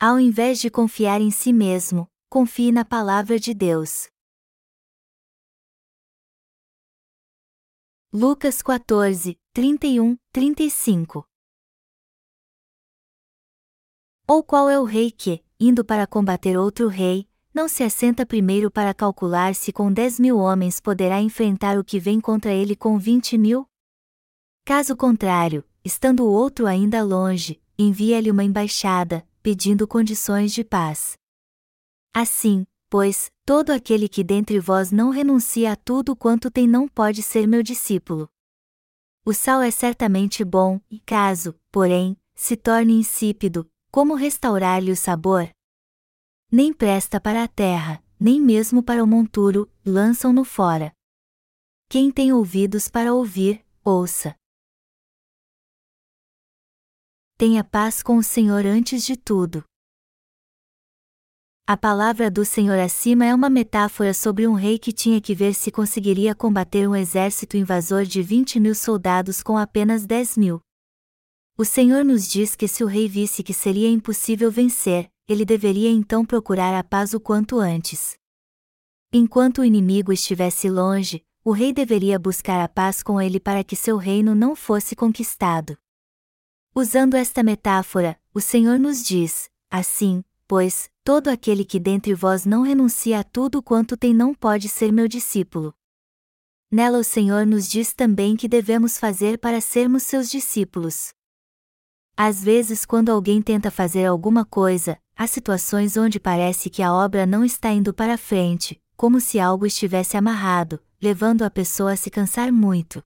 Ao invés de confiar em si mesmo, confie na palavra de Deus. Lucas 14, 31, 35 Ou qual é o rei que, indo para combater outro rei, não se assenta primeiro para calcular se com dez mil homens poderá enfrentar o que vem contra ele com vinte mil? Caso contrário, estando o outro ainda longe, envia-lhe uma embaixada, pedindo condições de paz. Assim, pois, todo aquele que dentre vós não renuncia a tudo quanto tem não pode ser meu discípulo. O sal é certamente bom, e caso, porém, se torne insípido, como restaurar-lhe o sabor? Nem presta para a terra, nem mesmo para o monturo, lançam-no fora. Quem tem ouvidos para ouvir, ouça. Tenha paz com o Senhor antes de tudo. A palavra do Senhor acima é uma metáfora sobre um rei que tinha que ver se conseguiria combater um exército invasor de 20 mil soldados com apenas 10 mil. O Senhor nos diz que se o rei visse que seria impossível vencer, ele deveria então procurar a paz o quanto antes. Enquanto o inimigo estivesse longe, o rei deveria buscar a paz com ele para que seu reino não fosse conquistado. Usando esta metáfora, o Senhor nos diz: assim, pois, todo aquele que dentre vós não renuncia a tudo quanto tem não pode ser meu discípulo. Nela o Senhor nos diz também que devemos fazer para sermos seus discípulos. Às vezes, quando alguém tenta fazer alguma coisa, há situações onde parece que a obra não está indo para frente, como se algo estivesse amarrado, levando a pessoa a se cansar muito.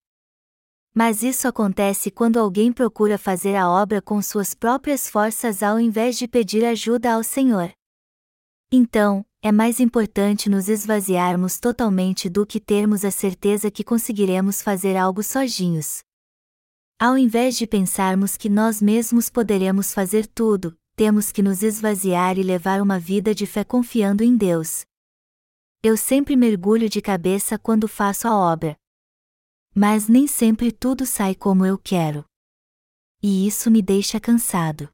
Mas isso acontece quando alguém procura fazer a obra com suas próprias forças ao invés de pedir ajuda ao Senhor. Então, é mais importante nos esvaziarmos totalmente do que termos a certeza que conseguiremos fazer algo sozinhos. Ao invés de pensarmos que nós mesmos poderemos fazer tudo, temos que nos esvaziar e levar uma vida de fé confiando em Deus. Eu sempre mergulho de cabeça quando faço a obra, mas nem sempre tudo sai como eu quero. E isso me deixa cansado.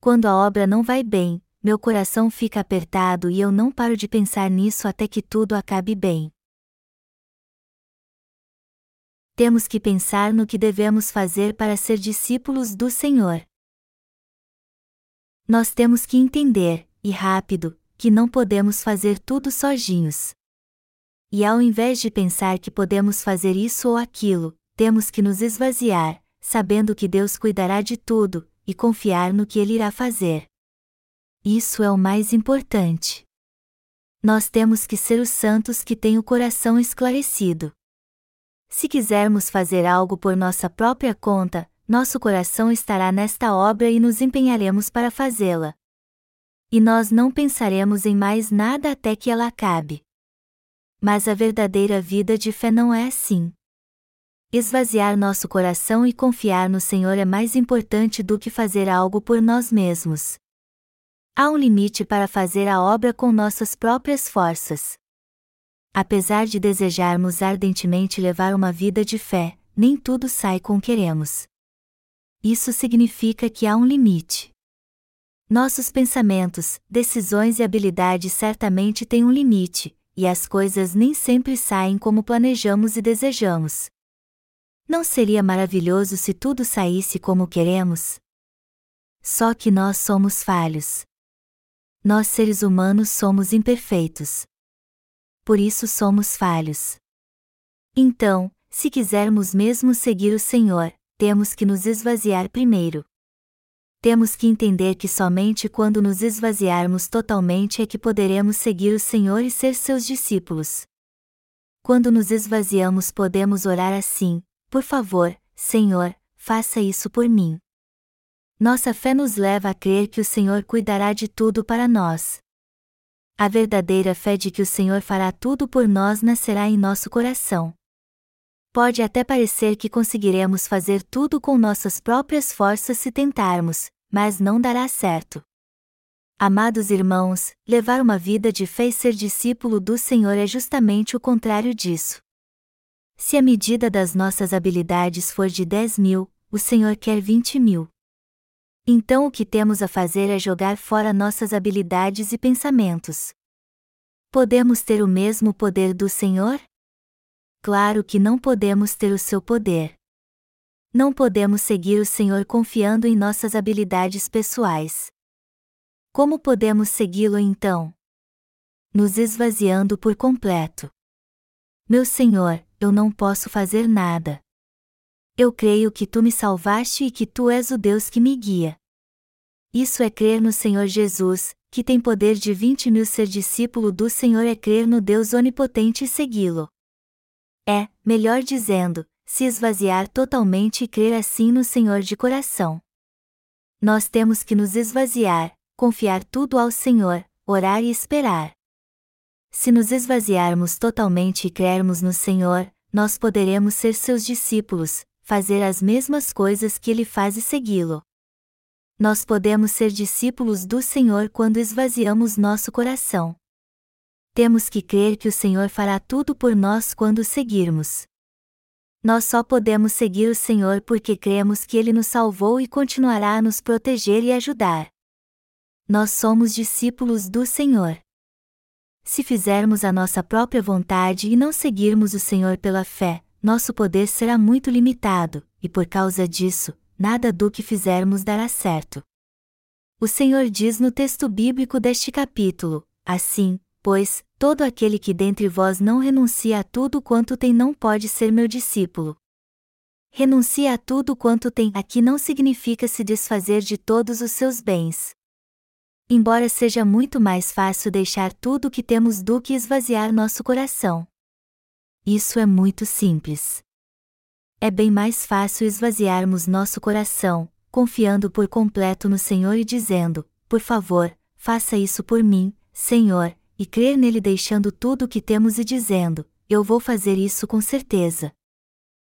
Quando a obra não vai bem, meu coração fica apertado e eu não paro de pensar nisso até que tudo acabe bem. Temos que pensar no que devemos fazer para ser discípulos do Senhor. Nós temos que entender, e rápido, que não podemos fazer tudo sozinhos. E ao invés de pensar que podemos fazer isso ou aquilo, temos que nos esvaziar, sabendo que Deus cuidará de tudo, e confiar no que Ele irá fazer. Isso é o mais importante. Nós temos que ser os santos que têm o coração esclarecido. Se quisermos fazer algo por nossa própria conta, nosso coração estará nesta obra e nos empenharemos para fazê-la. E nós não pensaremos em mais nada até que ela acabe. Mas a verdadeira vida de fé não é assim. Esvaziar nosso coração e confiar no Senhor é mais importante do que fazer algo por nós mesmos. Há um limite para fazer a obra com nossas próprias forças. Apesar de desejarmos ardentemente levar uma vida de fé, nem tudo sai com queremos. Isso significa que há um limite. Nossos pensamentos, decisões e habilidades certamente têm um limite, e as coisas nem sempre saem como planejamos e desejamos. Não seria maravilhoso se tudo saísse como queremos? Só que nós somos falhos. Nós seres humanos somos imperfeitos. Por isso somos falhos. Então, se quisermos mesmo seguir o Senhor, temos que nos esvaziar primeiro temos que entender que somente quando nos esvaziarmos totalmente é que poderemos seguir o Senhor e ser seus discípulos. Quando nos esvaziamos, podemos orar assim: Por favor, Senhor, faça isso por mim. Nossa fé nos leva a crer que o Senhor cuidará de tudo para nós. A verdadeira fé de que o Senhor fará tudo por nós nascerá em nosso coração. Pode até parecer que conseguiremos fazer tudo com nossas próprias forças se tentarmos, mas não dará certo. Amados irmãos, levar uma vida de fé e ser discípulo do Senhor é justamente o contrário disso. Se a medida das nossas habilidades for de 10 mil, o Senhor quer 20 mil. Então o que temos a fazer é jogar fora nossas habilidades e pensamentos. Podemos ter o mesmo poder do Senhor? Claro que não podemos ter o seu poder. Não podemos seguir o Senhor confiando em nossas habilidades pessoais. Como podemos segui-lo então? Nos esvaziando por completo. Meu Senhor, eu não posso fazer nada. Eu creio que tu me salvaste e que tu és o Deus que me guia. Isso é crer no Senhor Jesus, que tem poder de vinte mil ser discípulo do Senhor é crer no Deus onipotente e segui-lo. É, melhor dizendo, se esvaziar totalmente e crer assim no Senhor de coração. Nós temos que nos esvaziar, confiar tudo ao Senhor, orar e esperar. Se nos esvaziarmos totalmente e crermos no Senhor, nós poderemos ser seus discípulos, fazer as mesmas coisas que ele faz e segui-lo. Nós podemos ser discípulos do Senhor quando esvaziamos nosso coração. Temos que crer que o Senhor fará tudo por nós quando o seguirmos. Nós só podemos seguir o Senhor porque cremos que Ele nos salvou e continuará a nos proteger e ajudar. Nós somos discípulos do Senhor. Se fizermos a nossa própria vontade e não seguirmos o Senhor pela fé, nosso poder será muito limitado, e por causa disso, nada do que fizermos dará certo. O Senhor diz no texto bíblico deste capítulo: Assim, pois, todo aquele que dentre vós não renuncia a tudo quanto tem não pode ser meu discípulo. Renuncia a tudo quanto tem aqui não significa se desfazer de todos os seus bens. Embora seja muito mais fácil deixar tudo o que temos do que esvaziar nosso coração. Isso é muito simples. É bem mais fácil esvaziarmos nosso coração, confiando por completo no Senhor e dizendo: Por favor, faça isso por mim, Senhor, e crer nele deixando tudo o que temos e dizendo: Eu vou fazer isso com certeza.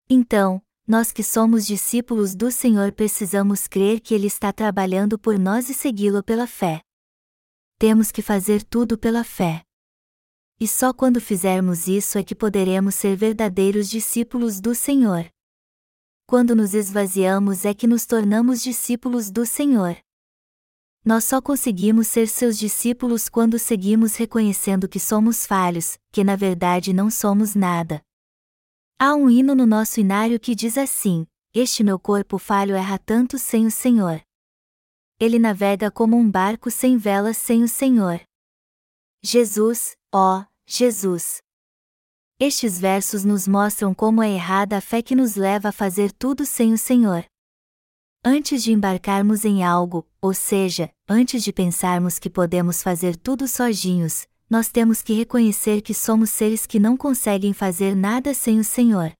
Então, nós que somos discípulos do Senhor precisamos crer que Ele está trabalhando por nós e segui-lo pela fé. Temos que fazer tudo pela fé. E só quando fizermos isso é que poderemos ser verdadeiros discípulos do Senhor. Quando nos esvaziamos é que nos tornamos discípulos do Senhor. Nós só conseguimos ser seus discípulos quando seguimos reconhecendo que somos falhos, que na verdade não somos nada, Há um hino no nosso inário que diz assim: Este meu corpo falho erra tanto sem o Senhor. Ele navega como um barco sem velas sem o Senhor. Jesus, ó, Jesus. Estes versos nos mostram como é errada a fé que nos leva a fazer tudo sem o Senhor. Antes de embarcarmos em algo, ou seja, antes de pensarmos que podemos fazer tudo sozinhos, nós temos que reconhecer que somos seres que não conseguem fazer nada sem o Senhor.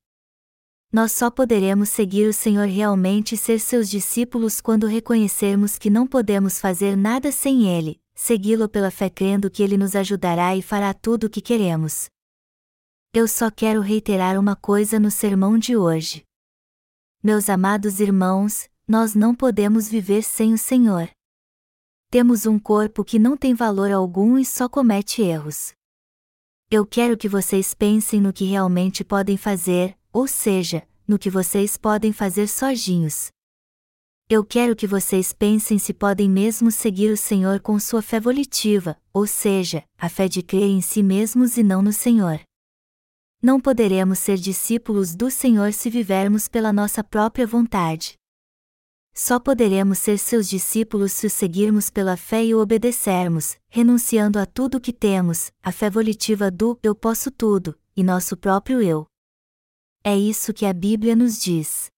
Nós só poderemos seguir o Senhor realmente e ser seus discípulos quando reconhecermos que não podemos fazer nada sem Ele, segui-lo pela fé crendo que Ele nos ajudará e fará tudo o que queremos. Eu só quero reiterar uma coisa no sermão de hoje. Meus amados irmãos, nós não podemos viver sem o Senhor temos um corpo que não tem valor algum e só comete erros. Eu quero que vocês pensem no que realmente podem fazer, ou seja, no que vocês podem fazer sozinhos. Eu quero que vocês pensem se podem mesmo seguir o Senhor com sua fé volitiva, ou seja, a fé de crer em si mesmos e não no Senhor. Não poderemos ser discípulos do Senhor se vivermos pela nossa própria vontade. Só poderemos ser seus discípulos se o seguirmos pela fé e o obedecermos, renunciando a tudo o que temos, a fé volitiva do eu posso tudo, e nosso próprio eu. É isso que a Bíblia nos diz.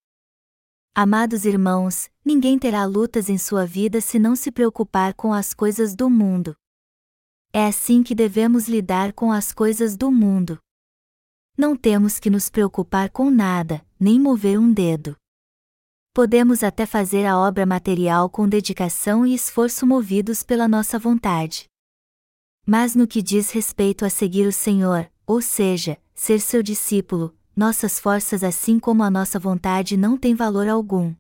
Amados irmãos, ninguém terá lutas em sua vida se não se preocupar com as coisas do mundo. É assim que devemos lidar com as coisas do mundo. Não temos que nos preocupar com nada, nem mover um dedo podemos até fazer a obra material com dedicação e esforço movidos pela nossa vontade. Mas no que diz respeito a seguir o Senhor, ou seja, ser seu discípulo, nossas forças assim como a nossa vontade não têm valor algum.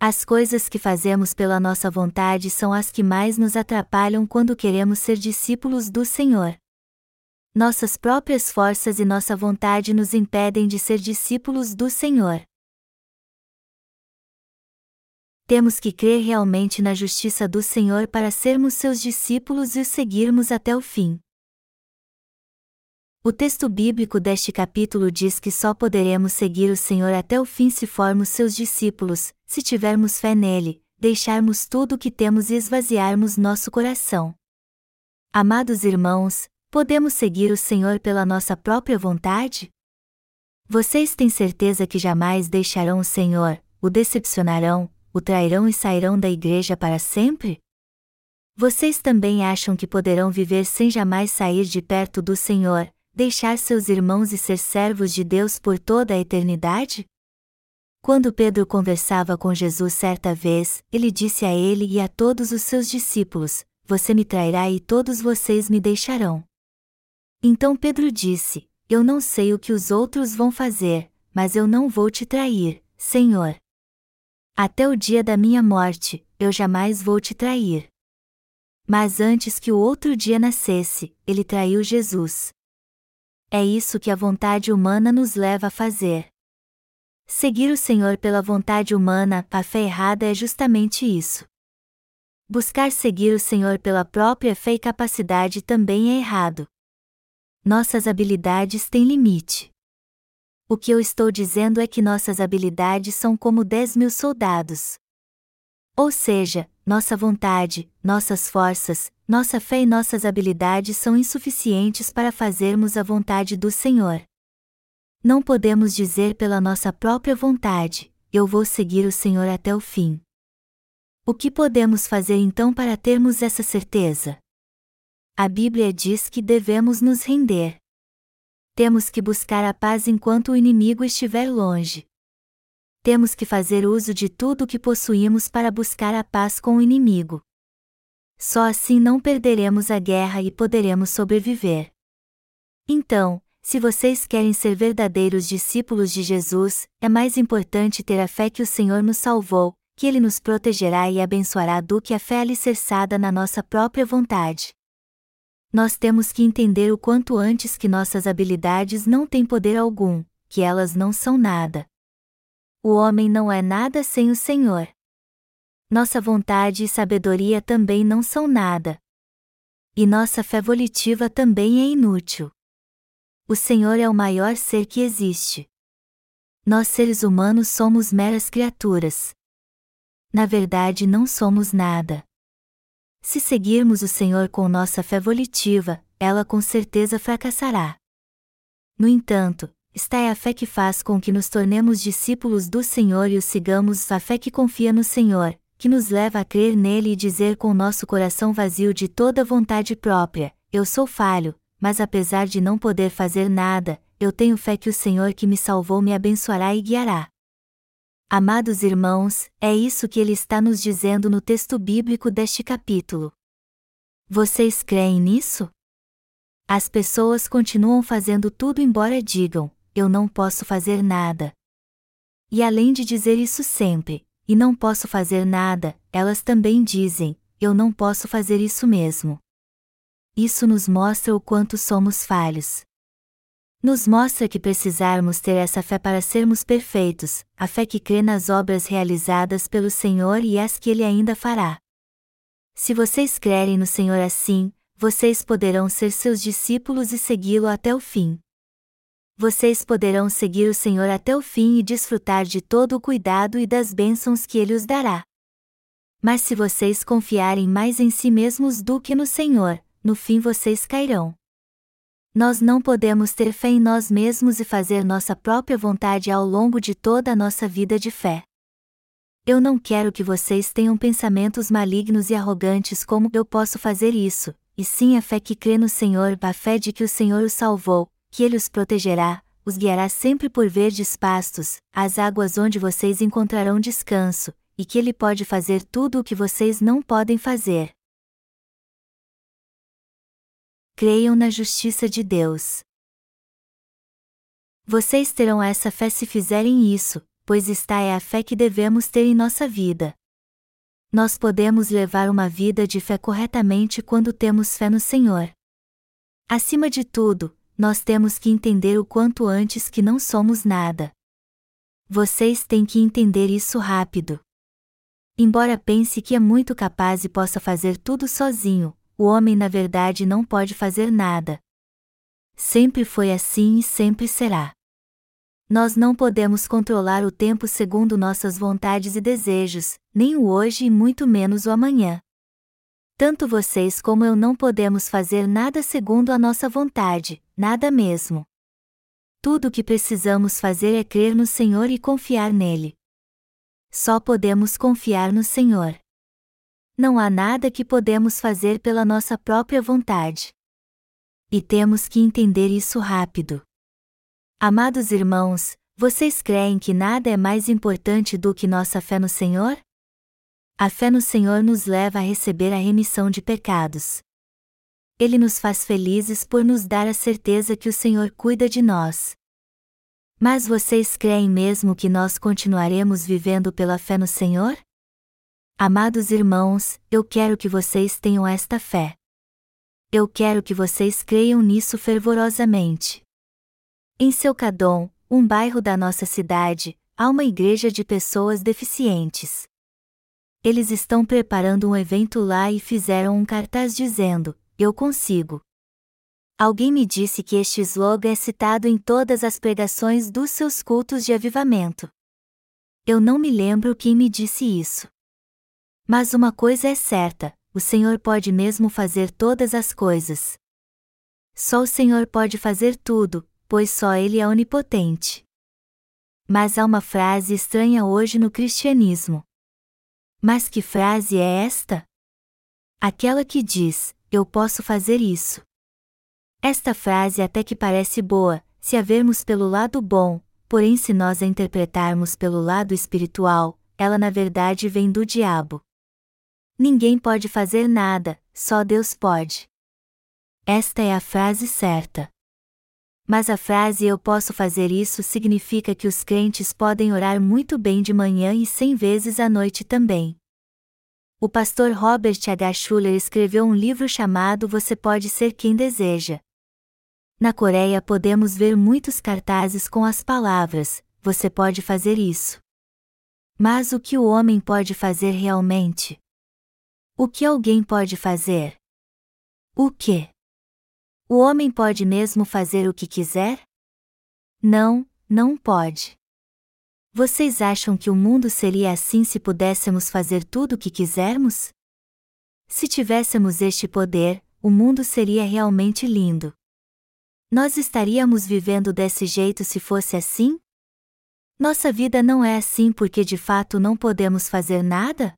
As coisas que fazemos pela nossa vontade são as que mais nos atrapalham quando queremos ser discípulos do Senhor. Nossas próprias forças e nossa vontade nos impedem de ser discípulos do Senhor. Temos que crer realmente na justiça do Senhor para sermos seus discípulos e o seguirmos até o fim. O texto bíblico deste capítulo diz que só poderemos seguir o Senhor até o fim se formos seus discípulos, se tivermos fé nele, deixarmos tudo o que temos e esvaziarmos nosso coração. Amados irmãos, podemos seguir o Senhor pela nossa própria vontade? Vocês têm certeza que jamais deixarão o Senhor, o decepcionarão, o trairão e sairão da igreja para sempre? Vocês também acham que poderão viver sem jamais sair de perto do Senhor, deixar seus irmãos e ser servos de Deus por toda a eternidade? Quando Pedro conversava com Jesus certa vez, ele disse a ele e a todos os seus discípulos: Você me trairá e todos vocês me deixarão. Então Pedro disse: eu não sei o que os outros vão fazer, mas eu não vou te trair, Senhor. Até o dia da minha morte, eu jamais vou te trair. Mas antes que o outro dia nascesse, ele traiu Jesus. É isso que a vontade humana nos leva a fazer. Seguir o Senhor pela vontade humana, a fé errada é justamente isso. Buscar seguir o Senhor pela própria fé e capacidade também é errado nossas habilidades têm limite. O que eu estou dizendo é que nossas habilidades são como 10 mil soldados. Ou seja, nossa vontade, nossas forças, nossa fé e nossas habilidades são insuficientes para fazermos a vontade do Senhor. Não podemos dizer pela nossa própria vontade: Eu vou seguir o Senhor até o fim. O que podemos fazer então para termos essa certeza? A Bíblia diz que devemos nos render. Temos que buscar a paz enquanto o inimigo estiver longe. Temos que fazer uso de tudo o que possuímos para buscar a paz com o inimigo. Só assim não perderemos a guerra e poderemos sobreviver. Então, se vocês querem ser verdadeiros discípulos de Jesus, é mais importante ter a fé que o Senhor nos salvou, que Ele nos protegerá e abençoará do que a fé alicerçada na nossa própria vontade nós temos que entender o quanto antes que nossas habilidades não têm poder algum, que elas não são nada. O homem não é nada sem o Senhor. Nossa vontade e sabedoria também não são nada. E nossa fé volitiva também é inútil. O Senhor é o maior ser que existe. Nós seres humanos somos meras criaturas. Na verdade, não somos nada. Se seguirmos o Senhor com nossa fé volitiva, ela com certeza fracassará. No entanto, está é a fé que faz com que nos tornemos discípulos do Senhor e o sigamos, a fé que confia no Senhor, que nos leva a crer nele e dizer com nosso coração vazio de toda vontade própria: Eu sou falho, mas apesar de não poder fazer nada, eu tenho fé que o Senhor que me salvou me abençoará e guiará. Amados irmãos, é isso que ele está nos dizendo no texto bíblico deste capítulo. Vocês creem nisso? As pessoas continuam fazendo tudo embora digam: eu não posso fazer nada. E além de dizer isso sempre, e não posso fazer nada, elas também dizem: eu não posso fazer isso mesmo. Isso nos mostra o quanto somos falhos nos mostra que precisarmos ter essa fé para sermos perfeitos, a fé que crê nas obras realizadas pelo Senhor e as que Ele ainda fará. Se vocês crerem no Senhor assim, vocês poderão ser seus discípulos e segui-lo até o fim. Vocês poderão seguir o Senhor até o fim e desfrutar de todo o cuidado e das bênçãos que Ele os dará. Mas se vocês confiarem mais em si mesmos do que no Senhor, no fim vocês cairão. Nós não podemos ter fé em nós mesmos e fazer nossa própria vontade ao longo de toda a nossa vida de fé. Eu não quero que vocês tenham pensamentos malignos e arrogantes como eu posso fazer isso, e sim a fé que crê no Senhor, a fé de que o Senhor os salvou, que Ele os protegerá, os guiará sempre por verdes pastos, as águas onde vocês encontrarão descanso, e que Ele pode fazer tudo o que vocês não podem fazer. Creiam na justiça de Deus. Vocês terão essa fé se fizerem isso, pois está é a fé que devemos ter em nossa vida. Nós podemos levar uma vida de fé corretamente quando temos fé no Senhor. Acima de tudo, nós temos que entender o quanto antes que não somos nada. Vocês têm que entender isso rápido. Embora pense que é muito capaz e possa fazer tudo sozinho, o homem na verdade não pode fazer nada. Sempre foi assim e sempre será. Nós não podemos controlar o tempo segundo nossas vontades e desejos, nem o hoje e muito menos o amanhã. Tanto vocês como eu não podemos fazer nada segundo a nossa vontade, nada mesmo. Tudo o que precisamos fazer é crer no Senhor e confiar nele. Só podemos confiar no Senhor. Não há nada que podemos fazer pela nossa própria vontade. E temos que entender isso rápido. Amados irmãos, vocês creem que nada é mais importante do que nossa fé no Senhor? A fé no Senhor nos leva a receber a remissão de pecados. Ele nos faz felizes por nos dar a certeza que o Senhor cuida de nós. Mas vocês creem mesmo que nós continuaremos vivendo pela fé no Senhor? Amados irmãos, eu quero que vocês tenham esta fé. Eu quero que vocês creiam nisso fervorosamente. Em seu Cadom, um bairro da nossa cidade, há uma igreja de pessoas deficientes. Eles estão preparando um evento lá e fizeram um cartaz dizendo: Eu consigo. Alguém me disse que este slogan é citado em todas as pregações dos seus cultos de avivamento. Eu não me lembro quem me disse isso. Mas uma coisa é certa: o Senhor pode mesmo fazer todas as coisas. Só o Senhor pode fazer tudo, pois só Ele é onipotente. Mas há uma frase estranha hoje no cristianismo. Mas que frase é esta? Aquela que diz: Eu posso fazer isso. Esta frase até que parece boa, se a vermos pelo lado bom, porém, se nós a interpretarmos pelo lado espiritual, ela na verdade vem do diabo. Ninguém pode fazer nada, só Deus pode. Esta é a frase certa. Mas a frase eu posso fazer isso significa que os crentes podem orar muito bem de manhã e cem vezes à noite também. O pastor Robert H. Schuller escreveu um livro chamado Você Pode Ser Quem Deseja. Na Coreia podemos ver muitos cartazes com as palavras: Você pode fazer isso. Mas o que o homem pode fazer realmente? O que alguém pode fazer? O que? O homem pode mesmo fazer o que quiser? Não, não pode. Vocês acham que o mundo seria assim se pudéssemos fazer tudo o que quisermos? Se tivéssemos este poder, o mundo seria realmente lindo. Nós estaríamos vivendo desse jeito se fosse assim? Nossa vida não é assim porque de fato não podemos fazer nada?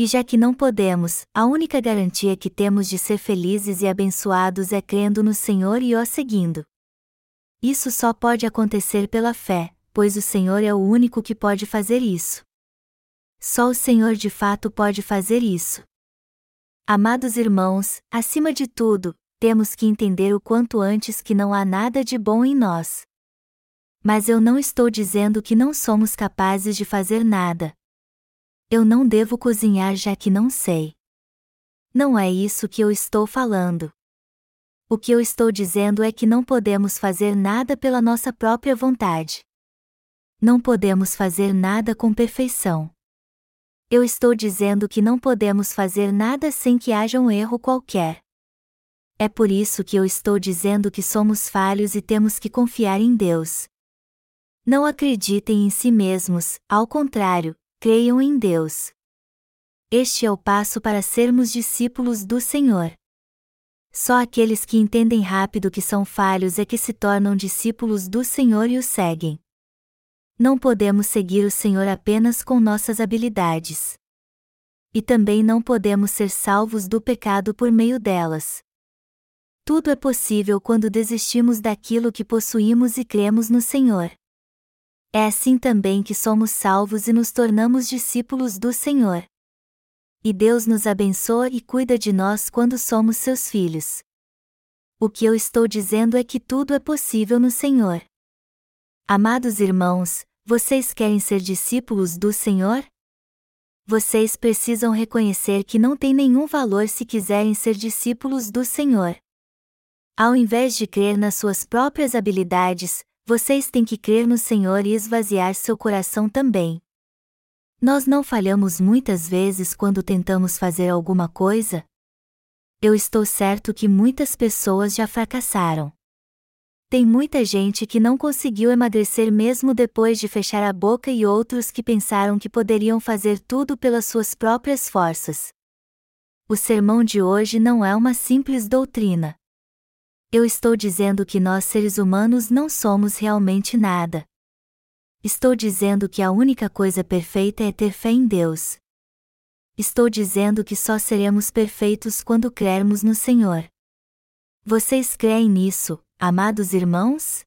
E já que não podemos, a única garantia que temos de ser felizes e abençoados é crendo no Senhor e o seguindo. Isso só pode acontecer pela fé, pois o Senhor é o único que pode fazer isso. Só o Senhor de fato pode fazer isso. Amados irmãos, acima de tudo, temos que entender o quanto antes que não há nada de bom em nós. Mas eu não estou dizendo que não somos capazes de fazer nada, eu não devo cozinhar já que não sei. Não é isso que eu estou falando. O que eu estou dizendo é que não podemos fazer nada pela nossa própria vontade. Não podemos fazer nada com perfeição. Eu estou dizendo que não podemos fazer nada sem que haja um erro qualquer. É por isso que eu estou dizendo que somos falhos e temos que confiar em Deus. Não acreditem em si mesmos, ao contrário, creiam em Deus. Este é o passo para sermos discípulos do Senhor. Só aqueles que entendem rápido que são falhos é que se tornam discípulos do Senhor e o seguem. Não podemos seguir o Senhor apenas com nossas habilidades. E também não podemos ser salvos do pecado por meio delas. Tudo é possível quando desistimos daquilo que possuímos e cremos no Senhor. É assim também que somos salvos e nos tornamos discípulos do Senhor. E Deus nos abençoa e cuida de nós quando somos seus filhos. O que eu estou dizendo é que tudo é possível no Senhor. Amados irmãos, vocês querem ser discípulos do Senhor? Vocês precisam reconhecer que não tem nenhum valor se quiserem ser discípulos do Senhor. Ao invés de crer nas suas próprias habilidades, vocês têm que crer no Senhor e esvaziar seu coração também. Nós não falhamos muitas vezes quando tentamos fazer alguma coisa? Eu estou certo que muitas pessoas já fracassaram. Tem muita gente que não conseguiu emagrecer mesmo depois de fechar a boca e outros que pensaram que poderiam fazer tudo pelas suas próprias forças. O sermão de hoje não é uma simples doutrina. Eu estou dizendo que nós seres humanos não somos realmente nada. Estou dizendo que a única coisa perfeita é ter fé em Deus. Estou dizendo que só seremos perfeitos quando crermos no Senhor. Vocês creem nisso, amados irmãos?